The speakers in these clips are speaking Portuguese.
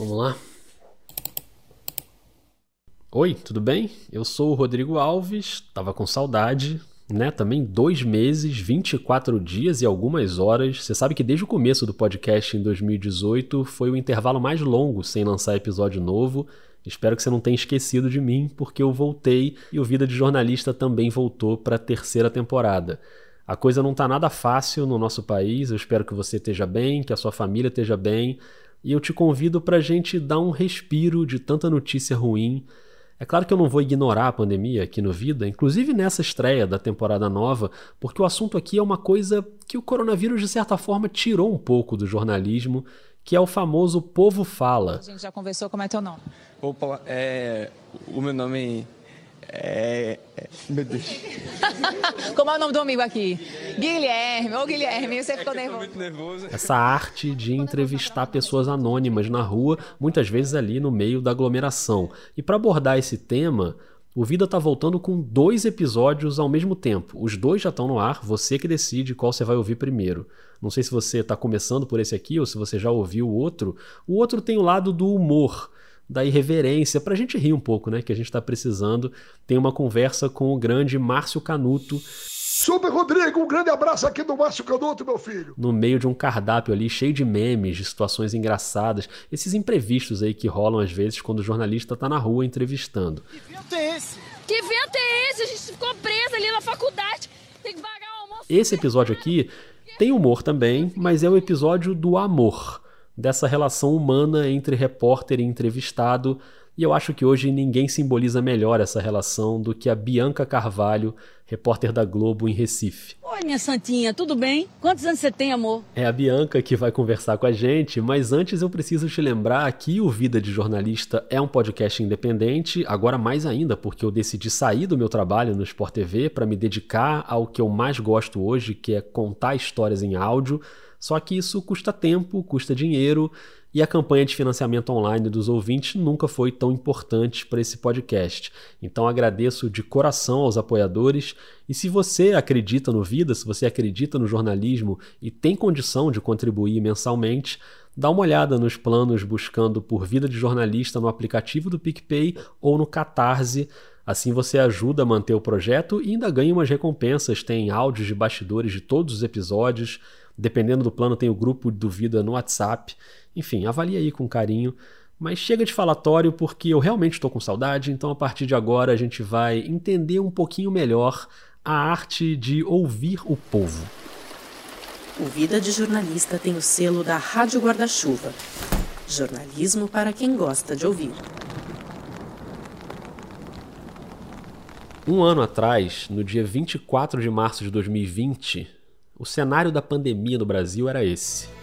Vamos lá. Oi, tudo bem? Eu sou o Rodrigo Alves, tava com saudade, né? Também dois meses, 24 dias e algumas horas. Você sabe que desde o começo do podcast em 2018 foi o intervalo mais longo sem lançar episódio novo. Espero que você não tenha esquecido de mim, porque eu voltei e o Vida de Jornalista também voltou para a terceira temporada. A coisa não está nada fácil no nosso país. Eu espero que você esteja bem, que a sua família esteja bem e eu te convido para a gente dar um respiro de tanta notícia ruim. É claro que eu não vou ignorar a pandemia aqui no Vida, inclusive nessa estreia da temporada nova, porque o assunto aqui é uma coisa que o coronavírus, de certa forma, tirou um pouco do jornalismo, que é o famoso povo fala. A gente já conversou, como é teu nome? Opa, é, o meu nome é, é, meu Deus. Como é o nome do amigo aqui? Guilherme. Ô, Guilherme, você ficou é nervoso. muito nervoso. Essa arte de entrevistar pessoas anônimas na rua, muitas vezes ali no meio da aglomeração. E para abordar esse tema, o Vida tá voltando com dois episódios ao mesmo tempo. Os dois já estão no ar, você que decide qual você vai ouvir primeiro. Não sei se você está começando por esse aqui ou se você já ouviu o outro. O outro tem o lado do humor da irreverência, para a gente rir um pouco, né? Que a gente está precisando. Tem uma conversa com o grande Márcio Canuto. Super Rodrigo, um grande abraço aqui do Márcio Canuto, meu filho. No meio de um cardápio ali cheio de memes, de situações engraçadas, esses imprevistos aí que rolam às vezes quando o jornalista está na rua entrevistando. Que vento é esse? Que vento é esse? A gente ficou presa ali na faculdade. Tem que pagar o almoço. Esse episódio aqui tem humor também, mas é o episódio do amor dessa relação humana entre repórter e entrevistado, e eu acho que hoje ninguém simboliza melhor essa relação do que a Bianca Carvalho, repórter da Globo em Recife. Oi, minha santinha, tudo bem? Quantos anos você tem, amor? É a Bianca que vai conversar com a gente, mas antes eu preciso te lembrar que o Vida de Jornalista é um podcast independente, agora mais ainda porque eu decidi sair do meu trabalho no Sport TV para me dedicar ao que eu mais gosto hoje, que é contar histórias em áudio. Só que isso custa tempo, custa dinheiro e a campanha de financiamento online dos ouvintes nunca foi tão importante para esse podcast. Então agradeço de coração aos apoiadores e se você acredita no Vida, se você acredita no jornalismo e tem condição de contribuir mensalmente, dá uma olhada nos planos buscando por Vida de Jornalista no aplicativo do PicPay ou no Catarse. Assim você ajuda a manter o projeto e ainda ganha umas recompensas. Tem áudios de bastidores de todos os episódios, Dependendo do plano, tem o grupo do Vida no WhatsApp. Enfim, avalie aí com carinho. Mas chega de falatório porque eu realmente estou com saudade, então a partir de agora a gente vai entender um pouquinho melhor a arte de ouvir o povo. O Vida de Jornalista tem o selo da Rádio Guarda-Chuva. Jornalismo para quem gosta de ouvir. Um ano atrás, no dia 24 de março de 2020, o cenário da pandemia no Brasil era esse.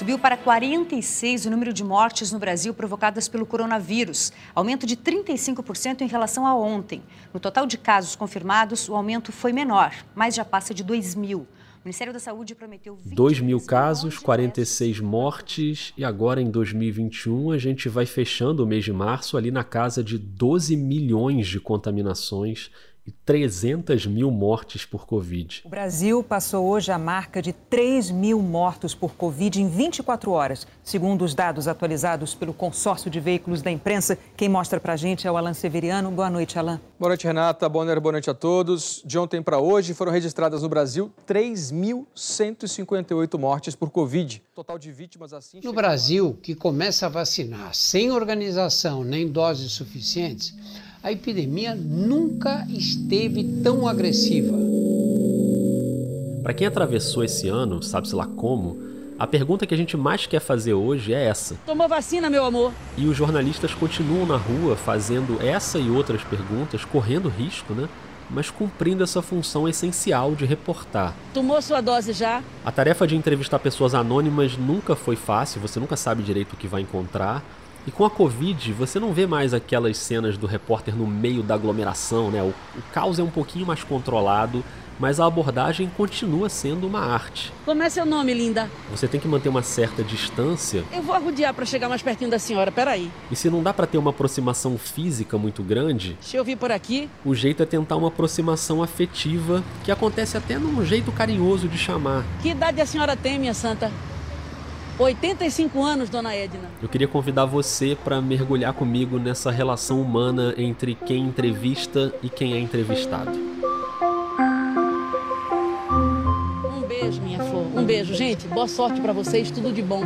Subiu para 46 o número de mortes no Brasil provocadas pelo coronavírus, aumento de 35% em relação a ontem. No total de casos confirmados, o aumento foi menor, mas já passa de 2 mil. O Ministério da Saúde prometeu 2 mil casos, 46 mortes e agora em 2021 a gente vai fechando o mês de março ali na casa de 12 milhões de contaminações e 300 mil mortes por Covid. O Brasil passou hoje a marca de 3 mil mortos por Covid em 24 horas, segundo os dados atualizados pelo consórcio de veículos da imprensa. Quem mostra pra gente é o Alan Severiano. Boa noite, Alan. Boa noite, Renata. Bonner, boa noite a todos. De ontem para hoje foram registradas no Brasil 3.158 mortes por Covid. Total de vítimas assim. No Brasil, que começa a vacinar sem organização nem doses suficientes a epidemia nunca esteve tão agressiva. Para quem atravessou esse ano, sabe-se lá como, a pergunta que a gente mais quer fazer hoje é essa. Tomou vacina, meu amor? E os jornalistas continuam na rua fazendo essa e outras perguntas, correndo risco, né? Mas cumprindo essa função essencial de reportar. Tomou sua dose já? A tarefa de entrevistar pessoas anônimas nunca foi fácil, você nunca sabe direito o que vai encontrar. E com a Covid, você não vê mais aquelas cenas do repórter no meio da aglomeração, né? O, o caos é um pouquinho mais controlado, mas a abordagem continua sendo uma arte. Como é seu nome, linda? Você tem que manter uma certa distância. Eu vou arrodear para chegar mais pertinho da senhora, peraí. E se não dá para ter uma aproximação física muito grande, deixa eu vir por aqui. O jeito é tentar uma aproximação afetiva, que acontece até num jeito carinhoso de chamar. Que idade a senhora tem, minha santa? 85 anos, dona Edna. Eu queria convidar você para mergulhar comigo nessa relação humana entre quem entrevista e quem é entrevistado. Um beijo, minha flor. Um beijo, gente. Boa sorte para vocês, tudo de bom.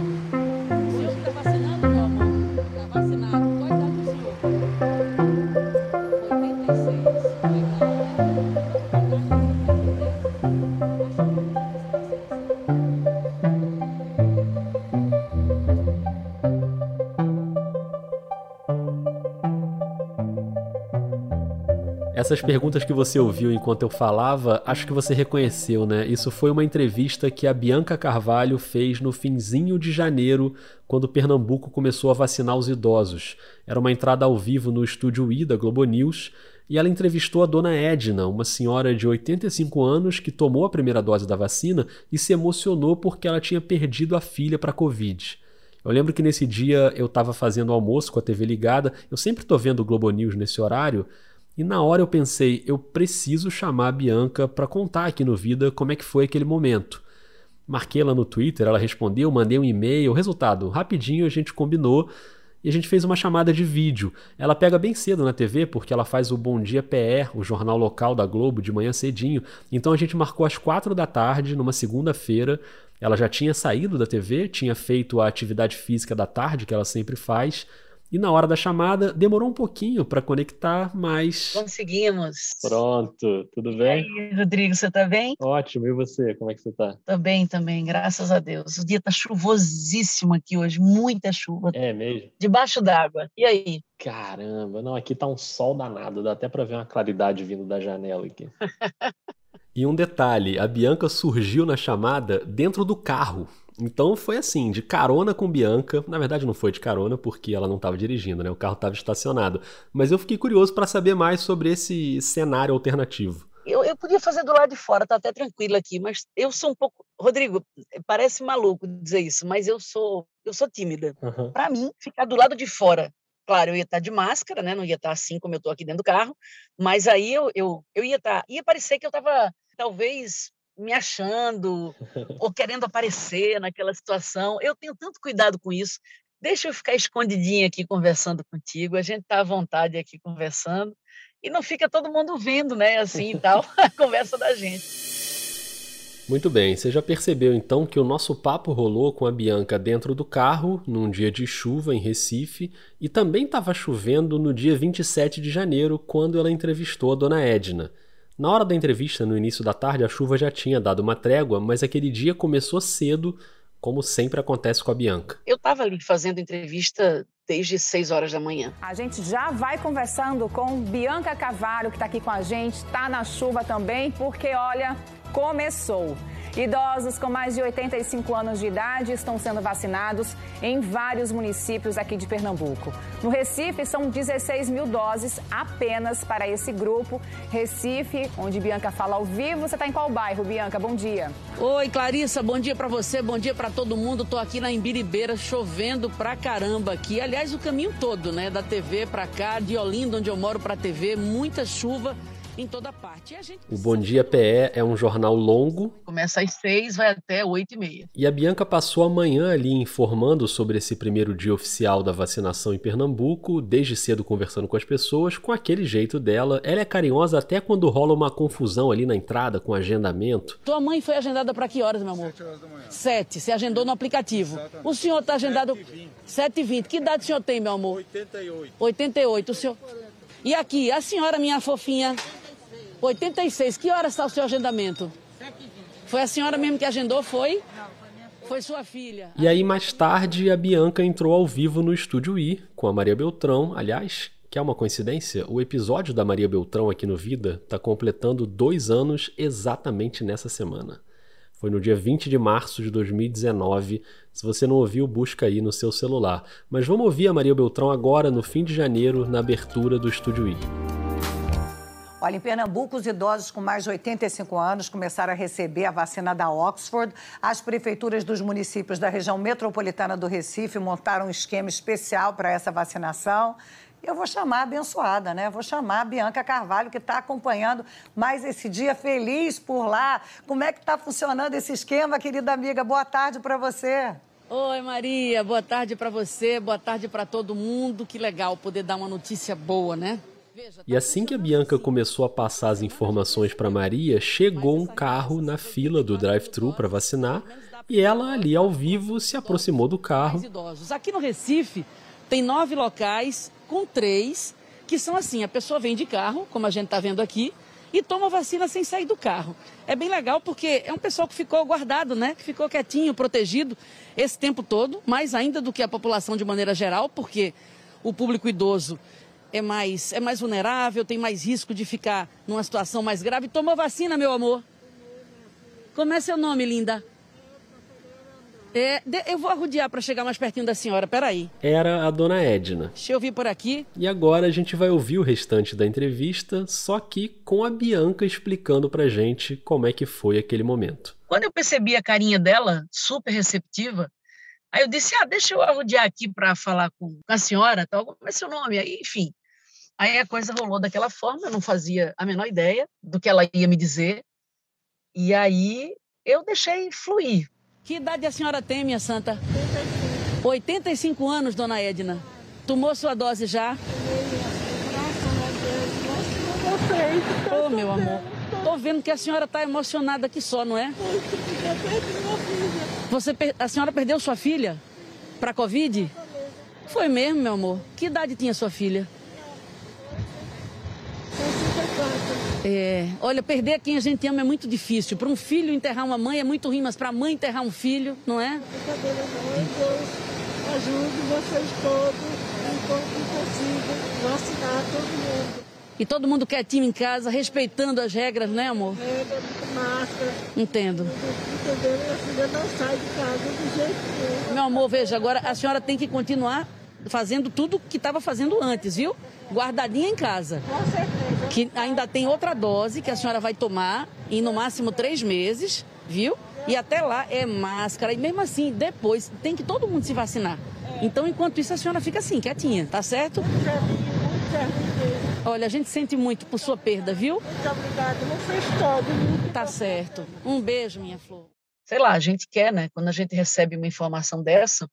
Essas perguntas que você ouviu enquanto eu falava, acho que você reconheceu, né? Isso foi uma entrevista que a Bianca Carvalho fez no finzinho de janeiro, quando Pernambuco começou a vacinar os idosos. Era uma entrada ao vivo no estúdio I da Globo News e ela entrevistou a dona Edna, uma senhora de 85 anos que tomou a primeira dose da vacina e se emocionou porque ela tinha perdido a filha para a Covid. Eu lembro que nesse dia eu estava fazendo almoço com a TV ligada, eu sempre estou vendo o Globo News nesse horário, e na hora eu pensei, eu preciso chamar a Bianca para contar aqui no Vida como é que foi aquele momento. Marquei ela no Twitter, ela respondeu, mandei um e-mail, resultado, rapidinho a gente combinou e a gente fez uma chamada de vídeo. Ela pega bem cedo na TV porque ela faz o Bom Dia PR, o jornal local da Globo, de manhã cedinho. Então a gente marcou às quatro da tarde, numa segunda-feira. Ela já tinha saído da TV, tinha feito a atividade física da tarde que ela sempre faz. E na hora da chamada demorou um pouquinho para conectar, mas. Conseguimos. Pronto, tudo E bem? aí, Rodrigo, você tá bem? Ótimo, e você? Como é que você tá? Tô bem também, graças a Deus. O dia tá chuvosíssimo aqui hoje, muita chuva. É mesmo? Debaixo d'água. E aí? Caramba, não, aqui tá um sol danado, dá até para ver uma claridade vindo da janela aqui. e um detalhe, a Bianca surgiu na chamada dentro do carro. Então foi assim, de carona com Bianca. Na verdade não foi de carona porque ela não estava dirigindo, né? O carro estava estacionado. Mas eu fiquei curioso para saber mais sobre esse cenário alternativo. Eu, eu podia fazer do lado de fora, tá até tranquilo aqui, mas eu sou um pouco. Rodrigo, parece maluco dizer isso, mas eu sou, eu sou tímida. Uhum. Para mim, ficar do lado de fora, claro, eu ia estar de máscara, né? Não ia estar assim como eu estou aqui dentro do carro, mas aí eu, eu, eu ia estar, ia parecer que eu estava talvez me achando ou querendo aparecer naquela situação. Eu tenho tanto cuidado com isso. Deixa eu ficar escondidinha aqui conversando contigo. A gente está à vontade aqui conversando e não fica todo mundo vendo, né? Assim e tal, a conversa da gente. Muito bem, você já percebeu então que o nosso papo rolou com a Bianca dentro do carro, num dia de chuva em Recife, e também estava chovendo no dia 27 de janeiro, quando ela entrevistou a dona Edna. Na hora da entrevista, no início da tarde, a chuva já tinha dado uma trégua, mas aquele dia começou cedo, como sempre acontece com a Bianca. Eu estava ali fazendo entrevista desde 6 horas da manhã. A gente já vai conversando com Bianca Cavalho, que está aqui com a gente, está na chuva também, porque olha, começou. Idosos com mais de 85 anos de idade estão sendo vacinados em vários municípios aqui de Pernambuco. No Recife, são 16 mil doses apenas para esse grupo. Recife, onde Bianca fala ao vivo. Você está em qual bairro, Bianca? Bom dia. Oi, Clarissa, bom dia para você, bom dia para todo mundo. Tô aqui na Imbiribeira, chovendo pra caramba aqui. Aliás, o caminho todo, né, da TV pra cá, de Olinda, onde eu moro, pra TV, muita chuva em toda parte. E a gente O Bom Dia PE é um jornal longo Começa às 6, vai até 8 e meia. e a Bianca passou a manhã ali informando sobre esse primeiro dia oficial da vacinação em Pernambuco, desde cedo conversando com as pessoas, com aquele jeito dela. Ela é carinhosa até quando rola uma confusão ali na entrada com agendamento. Tua mãe foi agendada para que horas, meu amor? Sete horas da manhã. Sete. Você agendou no aplicativo. O senhor está agendado... Sete e vinte. Que idade o senhor tem, meu amor? 88. 88. O senhor... E aqui, a senhora, minha fofinha? 86. Que horas está o seu agendamento? Foi a senhora mesmo que agendou, foi? Foi sua filha. E aí, mais tarde, a Bianca entrou ao vivo no Estúdio I com a Maria Beltrão. Aliás, que é uma coincidência, o episódio da Maria Beltrão aqui no Vida está completando dois anos exatamente nessa semana. Foi no dia 20 de março de 2019. Se você não ouviu, busca aí no seu celular. Mas vamos ouvir a Maria Beltrão agora, no fim de janeiro, na abertura do Estúdio I. Olha, em Pernambuco, os idosos com mais de 85 anos começaram a receber a vacina da Oxford. As prefeituras dos municípios da região metropolitana do Recife montaram um esquema especial para essa vacinação. Eu vou chamar a abençoada, né? Vou chamar a Bianca Carvalho, que está acompanhando mais esse dia feliz por lá. Como é que está funcionando esse esquema, querida amiga? Boa tarde para você. Oi, Maria. Boa tarde para você, boa tarde para todo mundo. Que legal poder dar uma notícia boa, né? E assim que a Bianca começou a passar as informações para Maria, chegou um carro na fila do drive-thru para vacinar e ela ali ao vivo se aproximou do carro. Aqui no Recife tem nove locais com três que são assim: a pessoa vem de carro, como a gente está vendo aqui, e toma vacina sem sair do carro. É bem legal porque é um pessoal que ficou guardado, né? Que ficou quietinho, protegido esse tempo todo, mais ainda do que a população de maneira geral, porque o público idoso é mais, é mais vulnerável, tem mais risco de ficar numa situação mais grave. Tomou vacina, meu amor? Como é seu nome, linda? É, eu vou arrodear para chegar mais pertinho da senhora, peraí. Era a dona Edna. Deixa eu vir por aqui. E agora a gente vai ouvir o restante da entrevista, só que com a Bianca explicando pra gente como é que foi aquele momento. Quando eu percebi a carinha dela, super receptiva, aí eu disse, ah, deixa eu arrodear aqui para falar com a senhora, tal, como é seu nome? Aí, enfim, aí a coisa rolou daquela forma, eu não fazia a menor ideia do que ela ia me dizer, e aí eu deixei fluir, que idade a senhora tem, minha santa? 85. 85 anos, dona Edna. Tomou sua dose já? Ô, oh, meu amor. Tô vendo que a senhora tá emocionada aqui só, não é? Você, a senhora perdeu sua filha para Covid? Foi mesmo, meu amor. Que idade tinha sua filha? É, olha, perder quem a gente ama é muito difícil. Para um filho enterrar uma mãe é muito ruim, mas para a mãe enterrar um filho, não é? Deus ajude vocês todos, enquanto possível, vacinar todo mundo. E todo mundo quietinho em casa, respeitando as regras, né, amor? Regra, máscara. Entendo. Entendeu? Minha filha não sai de casa do jeito nenhum. Meu amor, veja, agora a senhora tem que continuar fazendo tudo que estava fazendo antes, viu? Guardadinha em casa. Com certeza. Que ainda tem outra dose que a senhora vai tomar em no máximo três meses, viu? E até lá é máscara. E mesmo assim, depois tem que todo mundo se vacinar. Então, enquanto isso, a senhora fica assim, quietinha, tá certo? Olha, a gente sente muito por sua perda, viu? Muito obrigada, não fez todo. Tá certo. Um beijo, minha flor. Sei lá, a gente quer, né? Quando a gente recebe uma informação dessa,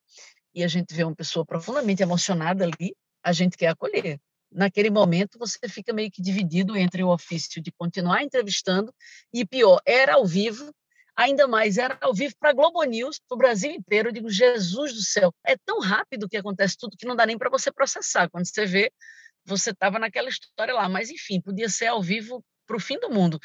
e a gente vê uma pessoa profundamente emocionada ali, a gente quer acolher. Naquele momento, você fica meio que dividido entre o ofício de continuar entrevistando e, pior, era ao vivo, ainda mais era ao vivo para a Globo News, para o Brasil inteiro. Eu digo, Jesus do céu, é tão rápido que acontece tudo que não dá nem para você processar. Quando você vê, você estava naquela história lá. Mas, enfim, podia ser ao vivo para o fim do mundo.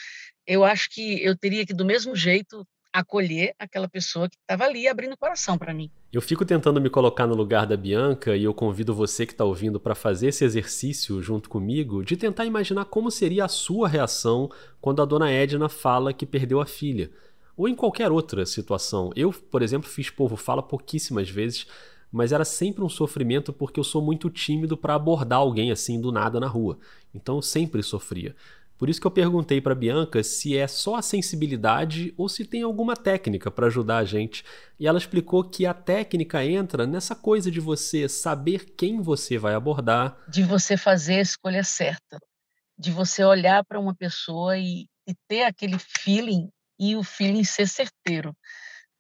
Eu acho que eu teria que, do mesmo jeito, acolher aquela pessoa que estava ali abrindo o coração para mim. Eu fico tentando me colocar no lugar da Bianca e eu convido você que está ouvindo para fazer esse exercício junto comigo de tentar imaginar como seria a sua reação quando a dona Edna fala que perdeu a filha. Ou em qualquer outra situação. Eu, por exemplo, fiz povo fala pouquíssimas vezes, mas era sempre um sofrimento porque eu sou muito tímido para abordar alguém assim do nada na rua. Então eu sempre sofria. Por isso que eu perguntei para Bianca se é só a sensibilidade ou se tem alguma técnica para ajudar a gente. E ela explicou que a técnica entra nessa coisa de você saber quem você vai abordar, de você fazer a escolha certa, de você olhar para uma pessoa e, e ter aquele feeling e o feeling ser certeiro.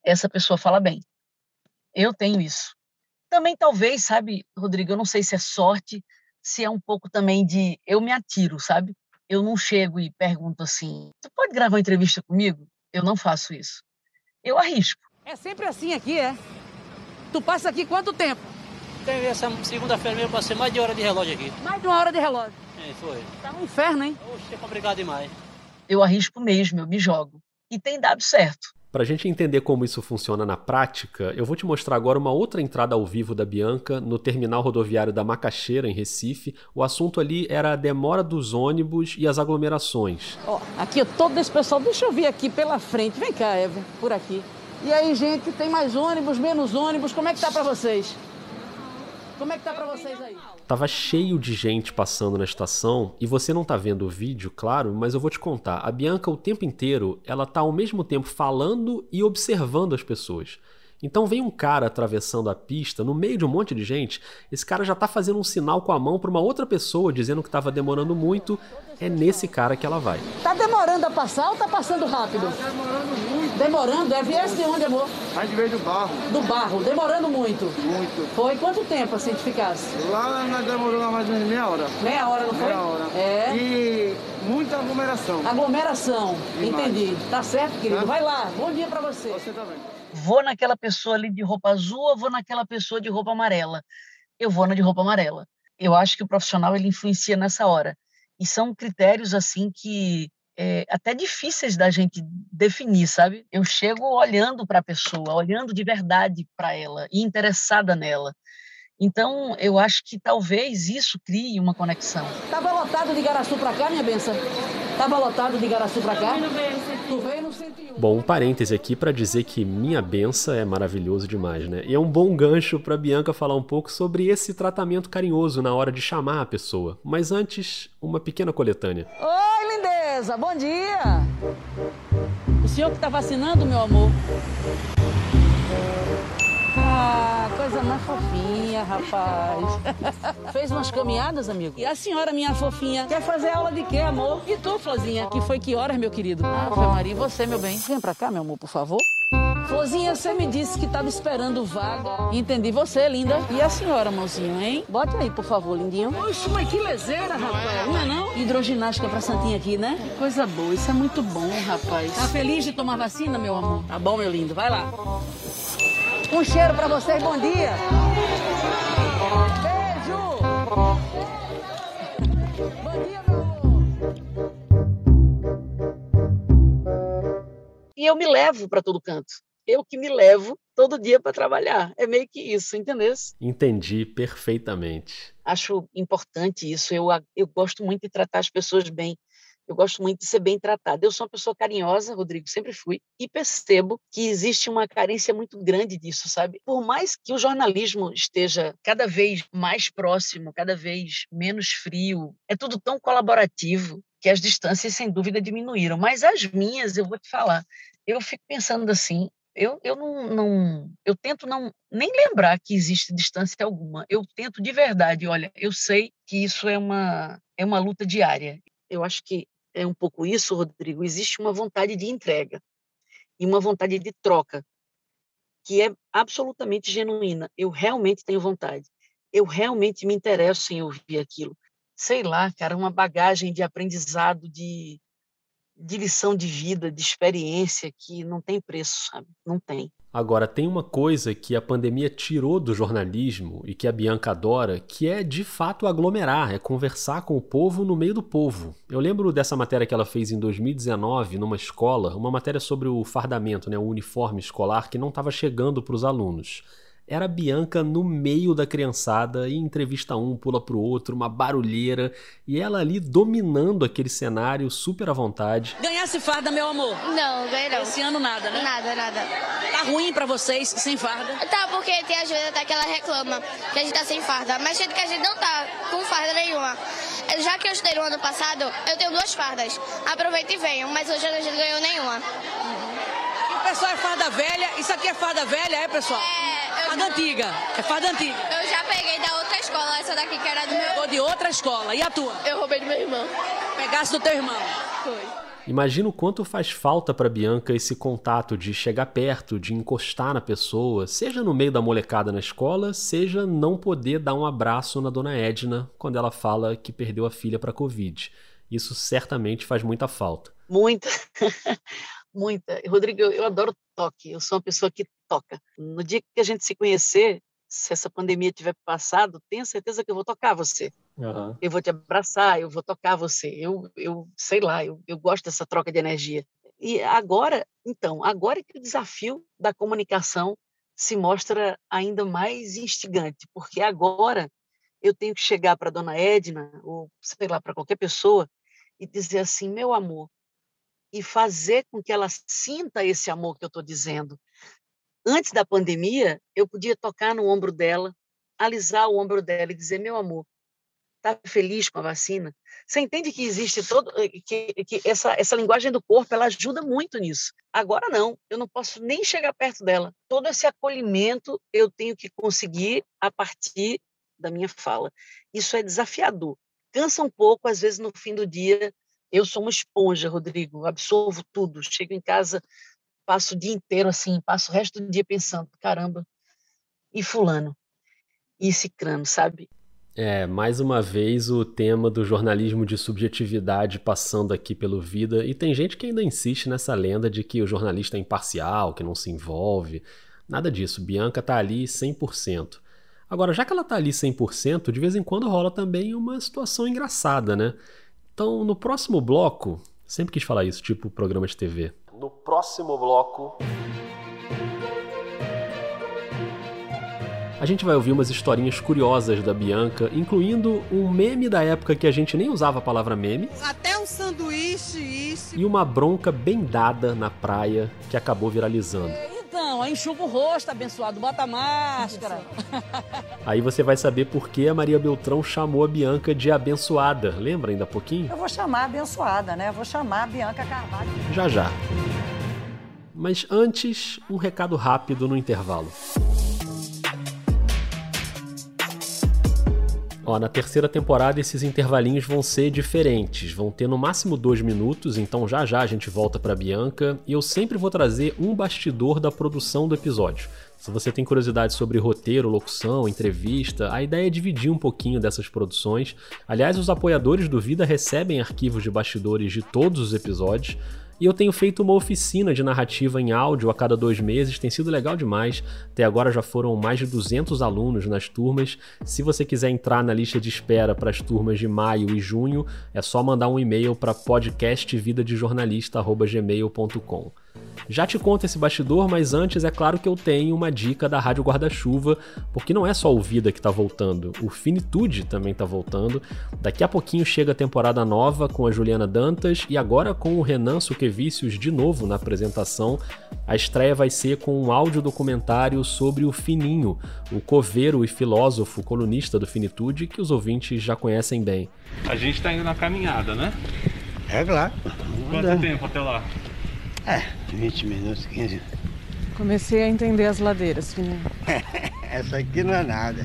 Essa pessoa fala bem. Eu tenho isso. Também talvez, sabe, Rodrigo, eu não sei se é sorte, se é um pouco também de eu me atiro, sabe? Eu não chego e pergunto assim: tu pode gravar uma entrevista comigo? Eu não faço isso. Eu arrisco. É sempre assim aqui, é? Tu passa aqui quanto tempo? Teve essa segunda-feira mesmo, passei mais de hora de relógio aqui. Mais de uma hora de relógio? É, foi. Tá um inferno, hein? Oxe, é complicado demais. Eu arrisco mesmo, eu me jogo. E tem dado certo. Para a gente entender como isso funciona na prática, eu vou te mostrar agora uma outra entrada ao vivo da Bianca no terminal rodoviário da Macaxeira, em Recife. O assunto ali era a demora dos ônibus e as aglomerações. Ó, aqui todo esse pessoal, deixa eu vir aqui pela frente. Vem cá, Eva, por aqui. E aí, gente, tem mais ônibus, menos ônibus, como é que tá para vocês? Como é que tá para vocês aí? Tava cheio de gente passando na estação e você não tá vendo o vídeo, claro, mas eu vou te contar. A Bianca o tempo inteiro, ela tá ao mesmo tempo falando e observando as pessoas. Então vem um cara atravessando a pista no meio de um monte de gente. Esse cara já tá fazendo um sinal com a mão para uma outra pessoa dizendo que tava demorando muito. É nesse cara que ela vai. Tá demorando a passar ou tá passando rápido? Tá demorando muito. Demorando? É viesse de onde, amor? A gente veio do barro. Do barro, demorando muito? Muito. Foi quanto tempo assim que ficasse? Lá nós demorou mais ou menos meia hora. Meia hora, não foi? Meia hora. É. E muita aglomeração. Aglomeração, Demais. entendi. Tá certo, querido? Tá. Vai lá, bom dia pra você. Você também. Vou naquela pessoa ali de roupa azul ou vou naquela pessoa de roupa amarela? Eu vou na de roupa amarela. Eu acho que o profissional ele influencia nessa hora. E são critérios assim que é até difíceis da gente definir, sabe? Eu chego olhando para a pessoa, olhando de verdade para ela e interessada nela. Então, eu acho que talvez isso crie uma conexão. Tava lotado de Igaraçu pra cá, minha benção? Tava lotado de Igaraçu pra cá? Tu veio no 101. Bom, um parêntese aqui para dizer que Minha Bença é maravilhoso demais, né? E é um bom gancho para Bianca falar um pouco sobre esse tratamento carinhoso na hora de chamar a pessoa. Mas antes, uma pequena coletânea. Oi, lindeza, bom dia. O senhor que tá vacinando, meu amor? Ah, coisa mais fofinha, rapaz. Fez umas caminhadas, amigo? E a senhora, minha fofinha, quer fazer aula de quê, amor? E tu, Flozinha? Que foi que horas, meu querido? Ave Maria, e você, meu bem? Vem pra cá, meu amor, por favor. Flozinha, você me disse que tava esperando vaga. Entendi você, linda. E a senhora, mozinho, hein? Bote aí, por favor, lindinho. Oxe, mas que lezeira, rapaz. Não é não? Hidroginástica pra Santinha aqui, né? Coisa boa, isso é muito bom, rapaz. Tá feliz de tomar vacina, meu amor? Tá bom, meu lindo, vai lá. Um cheiro pra vocês, bom dia. Beijo. Bom dia, meu amor. E eu me levo para todo canto. Eu que me levo todo dia para trabalhar. É meio que isso, entendeu? Entendi perfeitamente. Acho importante isso. Eu, eu gosto muito de tratar as pessoas bem. Eu gosto muito de ser bem tratada. Eu sou uma pessoa carinhosa, Rodrigo, sempre fui, e percebo que existe uma carência muito grande disso, sabe? Por mais que o jornalismo esteja cada vez mais próximo, cada vez menos frio, é tudo tão colaborativo que as distâncias, sem dúvida, diminuíram. Mas as minhas, eu vou te falar, eu fico pensando assim, eu, eu não, não eu tento não nem lembrar que existe distância alguma. Eu tento de verdade, olha, eu sei que isso é uma é uma luta diária. Eu acho que é um pouco isso, Rodrigo. Existe uma vontade de entrega e uma vontade de troca que é absolutamente genuína. Eu realmente tenho vontade. Eu realmente me interesso em ouvir aquilo. Sei lá, cara, uma bagagem de aprendizado, de de lição de vida, de experiência que não tem preço, sabe? Não tem. Agora, tem uma coisa que a pandemia tirou do jornalismo e que a Bianca adora, que é de fato aglomerar, é conversar com o povo no meio do povo. Eu lembro dessa matéria que ela fez em 2019 numa escola, uma matéria sobre o fardamento, né, o uniforme escolar que não estava chegando para os alunos. Era a Bianca no meio da criançada e entrevista um, pula pro outro, uma barulheira, e ela ali dominando aquele cenário super à vontade. Ganhasse farda, meu amor? Não, ganhei não. Esse ano nada, né? Nada, nada. Tá ruim pra vocês sem farda? Tá, porque tem a Júlia até que ela reclama que a gente tá sem farda. Mas sendo que a gente não tá com farda nenhuma. Já que eu estudei no ano passado, eu tenho duas fardas. Aproveita e venham, mas hoje a gente não ganhou nenhuma. E o pessoal é farda velha? Isso aqui é farda velha, é, pessoal? É, eu farda antiga. É farda antiga. Eu já peguei da outra escola, essa daqui que era do meu. Ou de outra escola. E a tua? Eu roubei do meu irmão. Pegasse do teu irmão. Foi. Imagina o quanto faz falta para Bianca esse contato de chegar perto, de encostar na pessoa, seja no meio da molecada na escola, seja não poder dar um abraço na dona Edna quando ela fala que perdeu a filha para Covid. Isso certamente faz muita falta. Muita, muita. Rodrigo, eu, eu adoro toque. Eu sou uma pessoa que toca. No dia que a gente se conhecer, se essa pandemia tiver passado, tenha certeza que eu vou tocar você. Uhum. Eu vou te abraçar, eu vou tocar você. Eu, eu sei lá, eu, eu gosto dessa troca de energia. E agora, então, agora que o desafio da comunicação se mostra ainda mais instigante, porque agora eu tenho que chegar para dona Edna, ou sei lá, para qualquer pessoa, e dizer assim: meu amor, e fazer com que ela sinta esse amor que eu estou dizendo. Antes da pandemia, eu podia tocar no ombro dela, alisar o ombro dela e dizer: meu amor, está feliz com a vacina? Você entende que existe todo que, que essa essa linguagem do corpo ela ajuda muito nisso. Agora não, eu não posso nem chegar perto dela. Todo esse acolhimento eu tenho que conseguir a partir da minha fala. Isso é desafiador. Cansa um pouco, às vezes no fim do dia. Eu sou uma esponja, Rodrigo, absorvo tudo. Chego em casa passo o dia inteiro assim, passo o resto do dia pensando, caramba, e fulano, e cicrano, sabe? É, mais uma vez o tema do jornalismo de subjetividade passando aqui pelo Vida, e tem gente que ainda insiste nessa lenda de que o jornalista é imparcial, que não se envolve. Nada disso, Bianca tá ali 100%. Agora, já que ela tá ali 100%, de vez em quando rola também uma situação engraçada, né? Então, no próximo bloco, sempre quis falar isso, tipo programa de TV. No próximo bloco. A gente vai ouvir umas historinhas curiosas da Bianca, incluindo um meme da época que a gente nem usava a palavra meme. Até um sanduíche, isso. E uma bronca bem dada na praia que acabou viralizando. Aí enxuga o rosto, abençoado, bota a máscara. Aí você vai saber por que a Maria Beltrão chamou a Bianca de abençoada. Lembra ainda pouquinho? Eu vou chamar abençoada, né? Eu vou chamar a Bianca Carvalho. Já já. Mas antes, um recado rápido no intervalo. Ó, na terceira temporada esses intervalinhos vão ser diferentes, vão ter no máximo dois minutos, então já já a gente volta para Bianca e eu sempre vou trazer um bastidor da produção do episódio. Se você tem curiosidade sobre roteiro, locução, entrevista, a ideia é dividir um pouquinho dessas produções. Aliás, os apoiadores do Vida recebem arquivos de bastidores de todos os episódios. E eu tenho feito uma oficina de narrativa em áudio a cada dois meses, tem sido legal demais. Até agora já foram mais de 200 alunos nas turmas. Se você quiser entrar na lista de espera para as turmas de maio e junho, é só mandar um e-mail para podcastvidadejornalista.gmail.com. Já te conto esse bastidor, mas antes é claro que eu tenho uma dica da Rádio Guarda-Chuva, porque não é só o Vida que tá voltando, o Finitude também tá voltando. Daqui a pouquinho chega a temporada nova com a Juliana Dantas e agora com o Renan Suquevicius de novo na apresentação. A estreia vai ser com um áudio documentário sobre o Fininho, o coveiro e filósofo colunista do Finitude que os ouvintes já conhecem bem. A gente tá indo na caminhada, né? É claro. Quanto tempo até lá? É, 20 minutos, 15. Comecei a entender as ladeiras, Fininho. Essa aqui não é nada.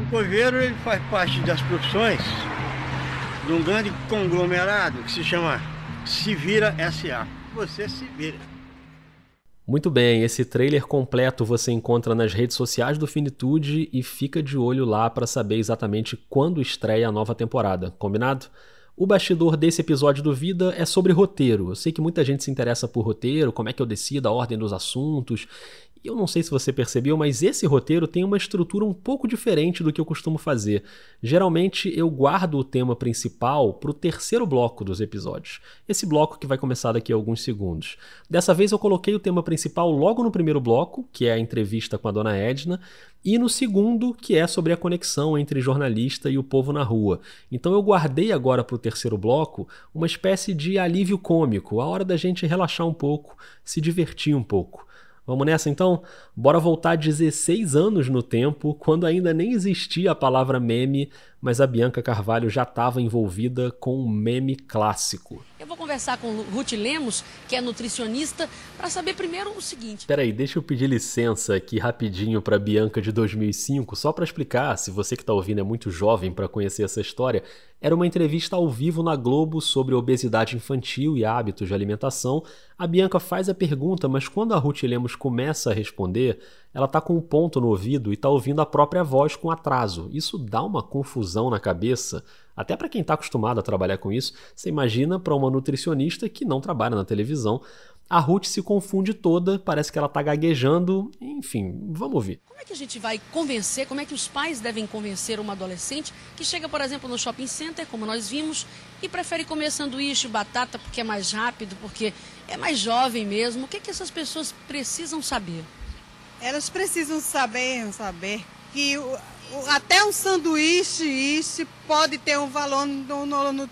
O coveiro ele faz parte das profissões de um grande conglomerado que se chama Se Vira SA. Você se vira. Muito bem, esse trailer completo você encontra nas redes sociais do Finitude e fica de olho lá para saber exatamente quando estreia a nova temporada, combinado? O bastidor desse episódio do Vida é sobre roteiro. Eu sei que muita gente se interessa por roteiro, como é que eu decido a ordem dos assuntos, e eu não sei se você percebeu, mas esse roteiro tem uma estrutura um pouco diferente do que eu costumo fazer. Geralmente eu guardo o tema principal para o terceiro bloco dos episódios. Esse bloco que vai começar daqui a alguns segundos. Dessa vez eu coloquei o tema principal logo no primeiro bloco, que é a entrevista com a dona Edna, e no segundo, que é sobre a conexão entre jornalista e o povo na rua. Então eu guardei agora para o terceiro bloco uma espécie de alívio cômico, a hora da gente relaxar um pouco, se divertir um pouco. Vamos nessa então? Bora voltar 16 anos no tempo, quando ainda nem existia a palavra meme, mas a Bianca Carvalho já estava envolvida com um meme clássico. Eu vou conversar com Ruth Lemos, que é nutricionista, para saber primeiro o seguinte. Peraí, deixa eu pedir licença aqui rapidinho para Bianca de 2005, só para explicar, se você que está ouvindo é muito jovem para conhecer essa história, era uma entrevista ao vivo na Globo sobre obesidade infantil e hábitos de alimentação. A Bianca faz a pergunta, mas quando a Ruth Lemos começa a responder, ela está com um ponto no ouvido e está ouvindo a própria voz com atraso. Isso dá uma confusão na cabeça, até para quem está acostumado a trabalhar com isso. Você imagina para uma nutricionista que não trabalha na televisão. A Ruth se confunde toda, parece que ela está gaguejando, enfim, vamos ouvir. Como é que a gente vai convencer, como é que os pais devem convencer uma adolescente que chega, por exemplo, no shopping center, como nós vimos, e prefere comer sanduíche, batata porque é mais rápido, porque é mais jovem mesmo? O que, é que essas pessoas precisam saber? Elas precisam saber, saber que o, o, até um sanduíche isso pode ter um valor no, no, no, no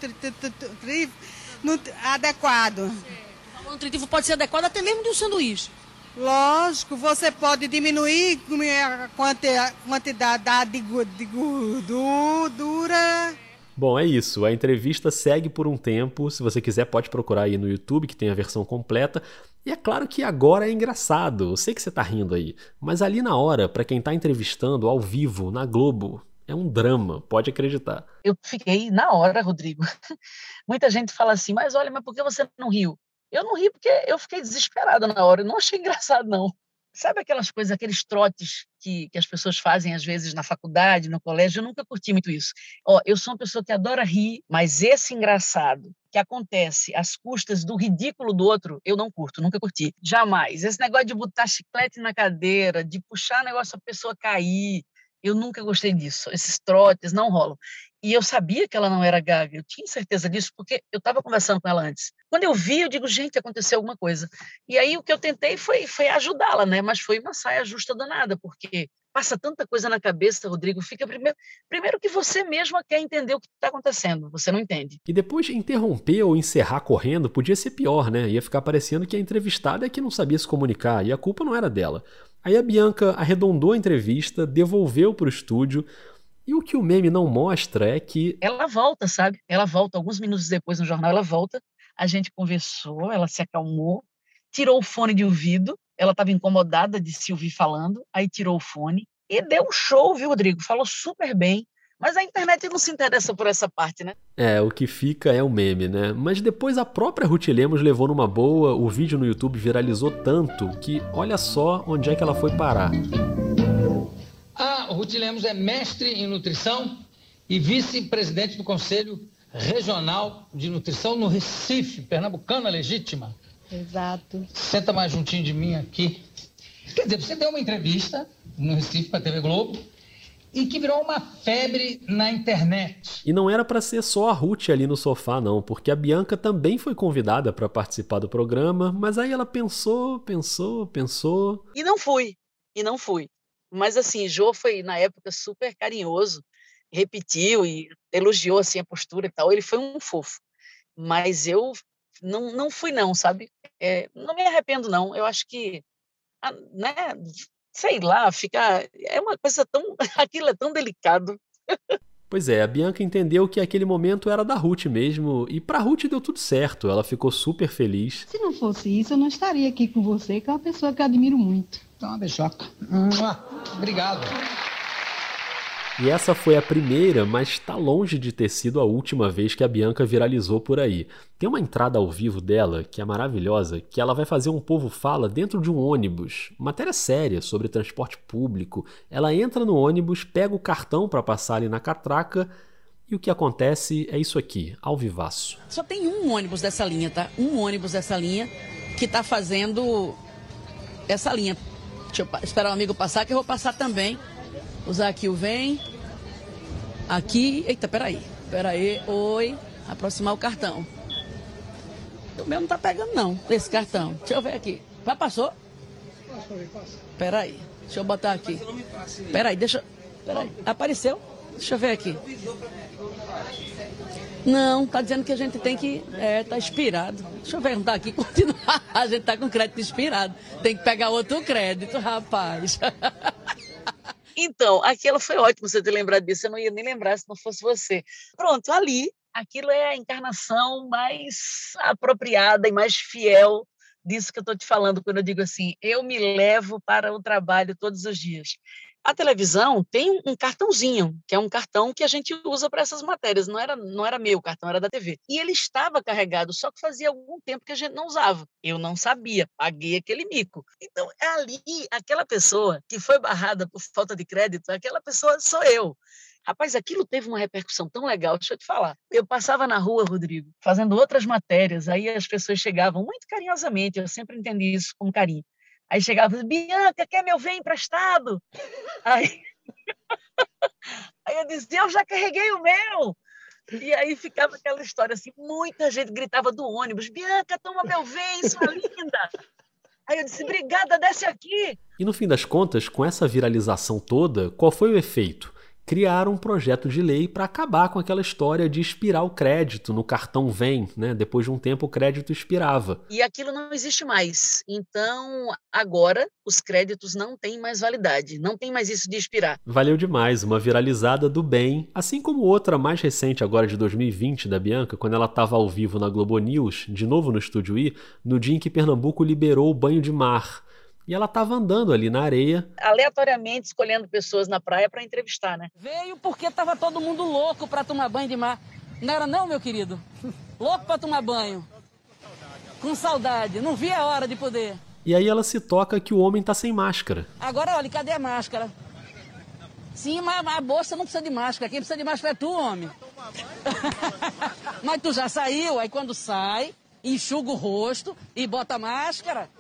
adequado. O valor nutritivo pode ser adequado até mesmo de um sanduíche. Lógico, você pode diminuir a quantidade de gordura. Bom, é isso. A entrevista segue por um tempo. Se você quiser, pode procurar aí no YouTube, que tem a versão completa. E é claro que agora é engraçado. Eu sei que você tá rindo aí. Mas ali na hora, para quem tá entrevistando ao vivo, na Globo, é um drama, pode acreditar. Eu fiquei na hora, Rodrigo. Muita gente fala assim, mas olha, mas por que você não riu? Eu não ri porque eu fiquei desesperada na hora, eu não achei engraçado, não. Sabe aquelas coisas, aqueles trotes que, que as pessoas fazem às vezes na faculdade, no colégio? Eu nunca curti muito isso. Ó, eu sou uma pessoa que adora rir, mas esse engraçado que acontece às custas do ridículo do outro, eu não curto, nunca curti. Jamais. Esse negócio de botar chiclete na cadeira, de puxar negócio a pessoa cair, eu nunca gostei disso. Esses trotes não rolam. E eu sabia que ela não era gaga, eu tinha certeza disso, porque eu estava conversando com ela antes. Quando eu vi, eu digo, gente, aconteceu alguma coisa. E aí o que eu tentei foi, foi ajudá-la, né? Mas foi uma saia justa danada, porque passa tanta coisa na cabeça, Rodrigo, fica primeiro, primeiro que você mesma quer entender o que está acontecendo, você não entende. E depois interromper ou encerrar correndo podia ser pior, né? Ia ficar parecendo que a entrevistada é que não sabia se comunicar, e a culpa não era dela. Aí a Bianca arredondou a entrevista, devolveu para o estúdio. E o que o meme não mostra é que. Ela volta, sabe? Ela volta, alguns minutos depois no jornal, ela volta. A gente conversou, ela se acalmou, tirou o fone de ouvido. Ela estava incomodada de se ouvir falando, aí tirou o fone e deu um show, viu, Rodrigo? Falou super bem. Mas a internet não se interessa por essa parte, né? É, o que fica é o meme, né? Mas depois a própria Ruth Lemos levou numa boa, o vídeo no YouTube viralizou tanto que olha só onde é que ela foi parar. A Ruth Lemos é mestre em nutrição e vice-presidente do Conselho Regional de Nutrição no Recife, pernambucana legítima. Exato. Senta mais juntinho de mim aqui. Quer dizer, você deu uma entrevista no Recife para a TV Globo e que virou uma febre na internet. E não era para ser só a Ruth ali no sofá, não, porque a Bianca também foi convidada para participar do programa, mas aí ela pensou, pensou, pensou. E não fui, e não fui. Mas assim, Jô foi na época super carinhoso, repetiu e elogiou assim a postura e tal. Ele foi um fofo. Mas eu não, não fui não, sabe? É, não me arrependo não. Eu acho que, né? Sei lá, fica. É uma coisa tão. Aquilo é tão delicado. Pois é, a Bianca entendeu que aquele momento era da Ruth mesmo, e pra Ruth deu tudo certo, ela ficou super feliz. Se não fosse isso, eu não estaria aqui com você, que é uma pessoa que eu admiro muito. Então, uma beijoca. Obrigado. E essa foi a primeira, mas está longe de ter sido a última vez que a Bianca viralizou por aí. Tem uma entrada ao vivo dela que é maravilhosa, que ela vai fazer um povo fala dentro de um ônibus. Matéria séria sobre transporte público. Ela entra no ônibus, pega o cartão para passar ali na catraca e o que acontece é isso aqui, ao vivaço. Só tem um ônibus dessa linha, tá? Um ônibus dessa linha que está fazendo essa linha. Deixa eu esperar o amigo passar, que eu vou passar também. Usar aqui o vem. Aqui. Eita, peraí. Peraí. Oi. Aproximar o cartão. O meu não tá pegando, não, esse cartão. Deixa eu ver aqui. Já passou? Peraí. Deixa eu botar aqui. Peraí, deixa. Peraí. Apareceu? Deixa eu ver aqui. Não, tá dizendo que a gente tem que. É, tá expirado. Deixa eu tá aqui, continuar. A gente tá com crédito expirado. Tem que pegar outro crédito, rapaz. Então, aquilo foi ótimo você ter lembrado disso. Eu não ia nem lembrar se não fosse você. Pronto, ali, aquilo é a encarnação mais apropriada e mais fiel disso que eu estou te falando quando eu digo assim: eu me levo para o trabalho todos os dias. A televisão tem um cartãozinho, que é um cartão que a gente usa para essas matérias. Não era, não era meu cartão, era da TV. E ele estava carregado, só que fazia algum tempo que a gente não usava. Eu não sabia, paguei aquele mico. Então, é ali, aquela pessoa que foi barrada por falta de crédito, aquela pessoa sou eu. Rapaz, aquilo teve uma repercussão tão legal, deixa eu te falar. Eu passava na rua, Rodrigo, fazendo outras matérias, aí as pessoas chegavam muito carinhosamente, eu sempre entendi isso com carinho. Aí chegava, Bianca, quer meu vem emprestado? Aí, aí eu dizia, eu já carreguei o meu. E aí ficava aquela história assim, muita gente gritava do ônibus, Bianca, toma meu vem, sua linda. Aí eu disse, obrigada, desce aqui. E no fim das contas, com essa viralização toda, qual foi o efeito? Criaram um projeto de lei para acabar com aquela história de expirar o crédito no cartão Vem, né? Depois de um tempo o crédito expirava. E aquilo não existe mais. Então, agora os créditos não têm mais validade, não tem mais isso de expirar. Valeu demais, uma viralizada do bem, assim como outra mais recente agora de 2020 da Bianca, quando ela estava ao vivo na Globo News, de novo no Estúdio I, no dia em que Pernambuco liberou o banho de mar. E ela estava andando ali na areia. Aleatoriamente escolhendo pessoas na praia para entrevistar, né? Veio porque estava todo mundo louco para tomar banho de mar. Não era não, meu querido? Louco para tomar banho. Com saudade. Não via a hora de poder. E aí ela se toca que o homem tá sem máscara. Agora, olha, cadê a máscara? Sim, mas a bolsa não precisa de máscara. Quem precisa de máscara é tu, homem. mas tu já saiu, aí quando sai, enxuga o rosto e bota a máscara.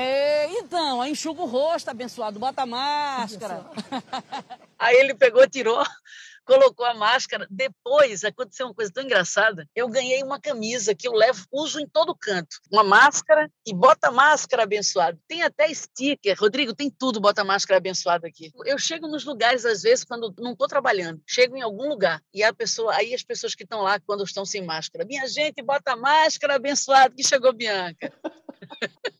É, então, aí enxuga o rosto, abençoado, bota a máscara. Aí ele pegou, tirou, colocou a máscara. Depois aconteceu uma coisa tão engraçada. Eu ganhei uma camisa que eu levo, uso em todo canto. Uma máscara e bota máscara abençoado. Tem até sticker. Rodrigo, tem tudo, bota máscara abençoado aqui. Eu chego nos lugares, às vezes, quando não estou trabalhando. Chego em algum lugar e a pessoa, aí as pessoas que estão lá, quando estão sem máscara. Minha gente, bota máscara abençoado que chegou Bianca.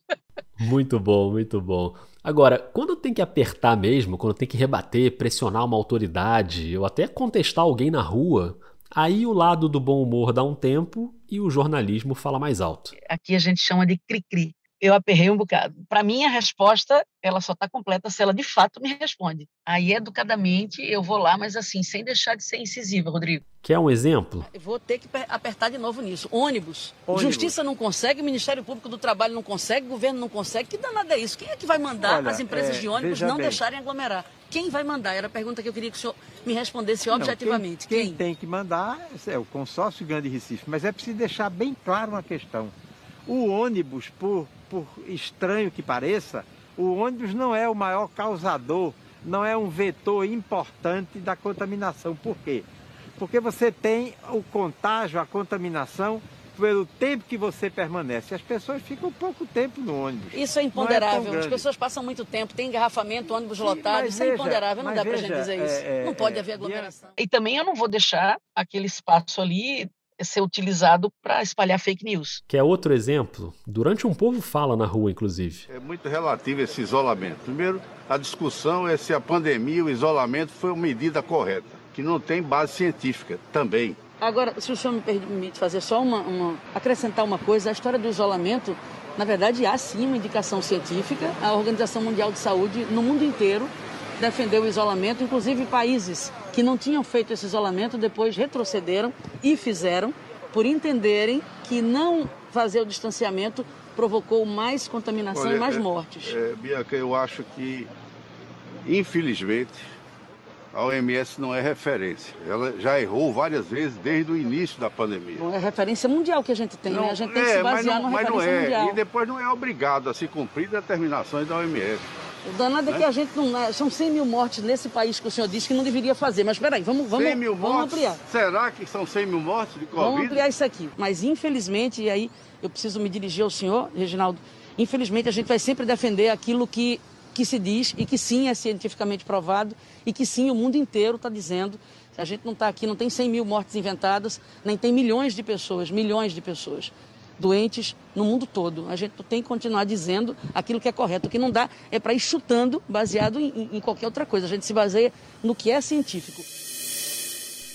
Muito bom, muito bom. Agora, quando tem que apertar mesmo, quando tem que rebater, pressionar uma autoridade, ou até contestar alguém na rua, aí o lado do bom humor dá um tempo e o jornalismo fala mais alto. Aqui a gente chama de cri-cri eu aperrei um bocado. Para mim, a resposta ela só está completa se ela de fato me responde. Aí, educadamente, eu vou lá, mas assim, sem deixar de ser incisiva, Rodrigo. Quer um exemplo? Eu vou ter que apertar de novo nisso. Ônibus. Ônibus. Justiça não consegue, Ministério Público do Trabalho não consegue, governo não consegue. Que danada é isso? Quem é que vai mandar Olha, as empresas é, de ônibus não bem. deixarem aglomerar? Quem vai mandar? Era a pergunta que eu queria que o senhor me respondesse objetivamente. Não, quem, quem? quem tem que mandar é o consórcio Grande Recife. Mas é preciso deixar bem claro uma questão. O ônibus, por, por estranho que pareça, o ônibus não é o maior causador, não é um vetor importante da contaminação. Por quê? Porque você tem o contágio, a contaminação, pelo tempo que você permanece. As pessoas ficam pouco tempo no ônibus. Isso é imponderável. É As pessoas passam muito tempo, tem engarrafamento, ônibus Sim, lotado. Isso veja, é imponderável. Não dá para gente dizer isso. É, não pode é, haver aglomeração. E também eu não vou deixar aquele espaço ali ser utilizado para espalhar fake news. Que é outro exemplo, durante um povo fala na rua, inclusive. É muito relativo esse isolamento. Primeiro, a discussão é se a pandemia, o isolamento foi uma medida correta, que não tem base científica também. Agora, se o senhor me permite fazer só uma, uma acrescentar uma coisa, a história do isolamento, na verdade, há sim uma indicação científica. A Organização Mundial de Saúde, no mundo inteiro, defendeu o isolamento, inclusive países que não tinham feito esse isolamento depois retrocederam e fizeram por entenderem que não fazer o distanciamento provocou mais contaminação Olha, e mais é, mortes. É, Bianca, eu acho que, infelizmente, a OMS não é referência. Ela já errou várias vezes desde o início da pandemia. Não é referência mundial que a gente tem, não, né? A gente tem é, que se basear não, numa referência é. mundial. E depois não é obrigado a se cumprir determinações da OMS. O danado é né? que a gente não. é- São 100 mil mortes nesse país que o senhor disse que não deveria fazer. Mas peraí, vamos, vamos, 100 mil vamos mortes? ampliar. Será que são 100 mil mortes de Covid? Vamos ampliar isso aqui. Mas infelizmente, e aí eu preciso me dirigir ao senhor, Reginaldo, infelizmente a gente vai sempre defender aquilo que, que se diz e que sim é cientificamente provado e que sim o mundo inteiro está dizendo. A gente não está aqui, não tem 100 mil mortes inventadas, nem tem milhões de pessoas, milhões de pessoas doentes no mundo todo. A gente tem que continuar dizendo aquilo que é correto. O que não dá é para ir chutando baseado em, em qualquer outra coisa. A gente se baseia no que é científico.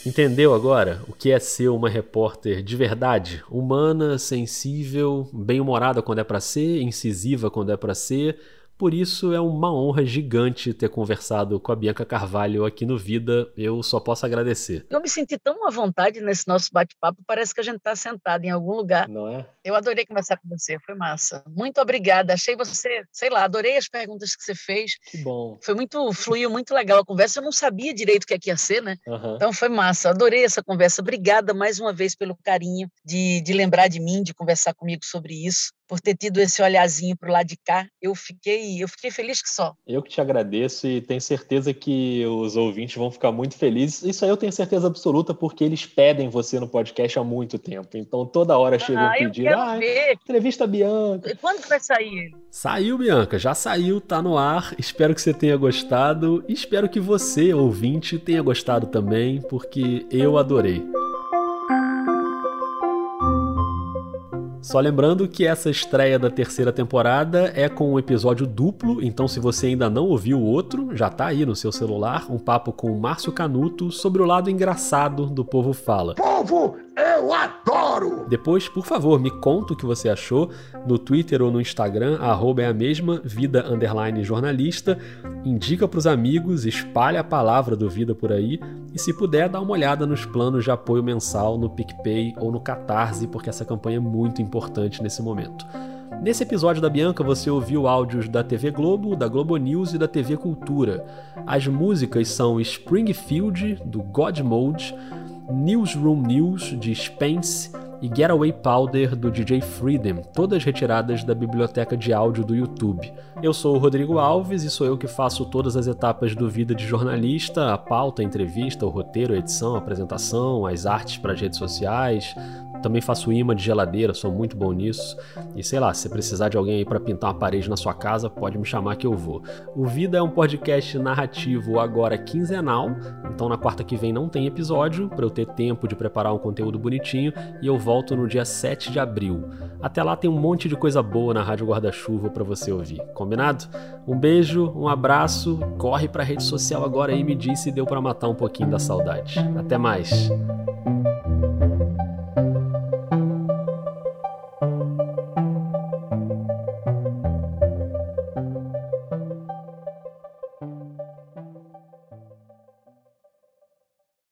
Entendeu agora o que é ser uma repórter de verdade? Humana, sensível, bem-humorada quando é para ser, incisiva quando é para ser, por isso é uma honra gigante ter conversado com a Bianca Carvalho aqui no Vida. Eu só posso agradecer. Eu me senti tão à vontade nesse nosso bate-papo, parece que a gente está sentado em algum lugar. Não é? Eu adorei conversar com você, foi massa. Muito obrigada. Achei você, sei lá, adorei as perguntas que você fez. Que bom. Foi muito, fluiu muito legal a conversa. Eu não sabia direito o que, é que ia ser, né? Uhum. Então foi massa. Adorei essa conversa. Obrigada mais uma vez pelo carinho de, de lembrar de mim, de conversar comigo sobre isso por ter tido esse olhazinho para o lado de cá. Eu fiquei, eu fiquei feliz que só. Eu que te agradeço e tenho certeza que os ouvintes vão ficar muito felizes. Isso aí eu tenho certeza absoluta porque eles pedem você no podcast há muito tempo. Então toda hora chega ah, um pedido. Ah, ver. entrevista Bianca. Quando que vai sair ele? Saiu, Bianca, já saiu, tá no ar. Espero que você tenha gostado e espero que você, ouvinte, tenha gostado também, porque eu adorei. Só lembrando que essa estreia da terceira temporada é com um episódio duplo, então se você ainda não ouviu o outro, já tá aí no seu celular, um papo com o Márcio Canuto sobre o lado engraçado do Povo Fala. Povo Eu adoro! Depois, por favor, me conta o que você achou no Twitter ou no Instagram, arroba é a mesma, vida underline jornalista. Indica para os amigos, espalha a palavra do Vida por aí e se puder, dá uma olhada nos planos de apoio mensal no PicPay ou no Catarse, porque essa campanha é muito importante nesse momento. Nesse episódio da Bianca, você ouviu áudios da TV Globo, da Globo News e da TV Cultura. As músicas são Springfield, do God Mode, Newsroom News, de Spence, e Getaway Powder do DJ Freedom, todas retiradas da biblioteca de áudio do YouTube. Eu sou o Rodrigo Alves e sou eu que faço todas as etapas do Vida de Jornalista, a pauta, a entrevista, o roteiro, a edição, a apresentação, as artes para as redes sociais, também faço imã de geladeira, sou muito bom nisso. E sei lá, se precisar de alguém aí para pintar uma parede na sua casa, pode me chamar que eu vou. O Vida é um podcast narrativo agora quinzenal, então na quarta que vem não tem episódio, para eu ter tempo de preparar um conteúdo bonitinho, e eu volto no dia 7 de abril. Até lá tem um monte de coisa boa na Rádio Guarda-Chuva para você ouvir. Combinado? Um beijo, um abraço, corre para rede social agora e me diz se deu para matar um pouquinho da saudade. Até mais.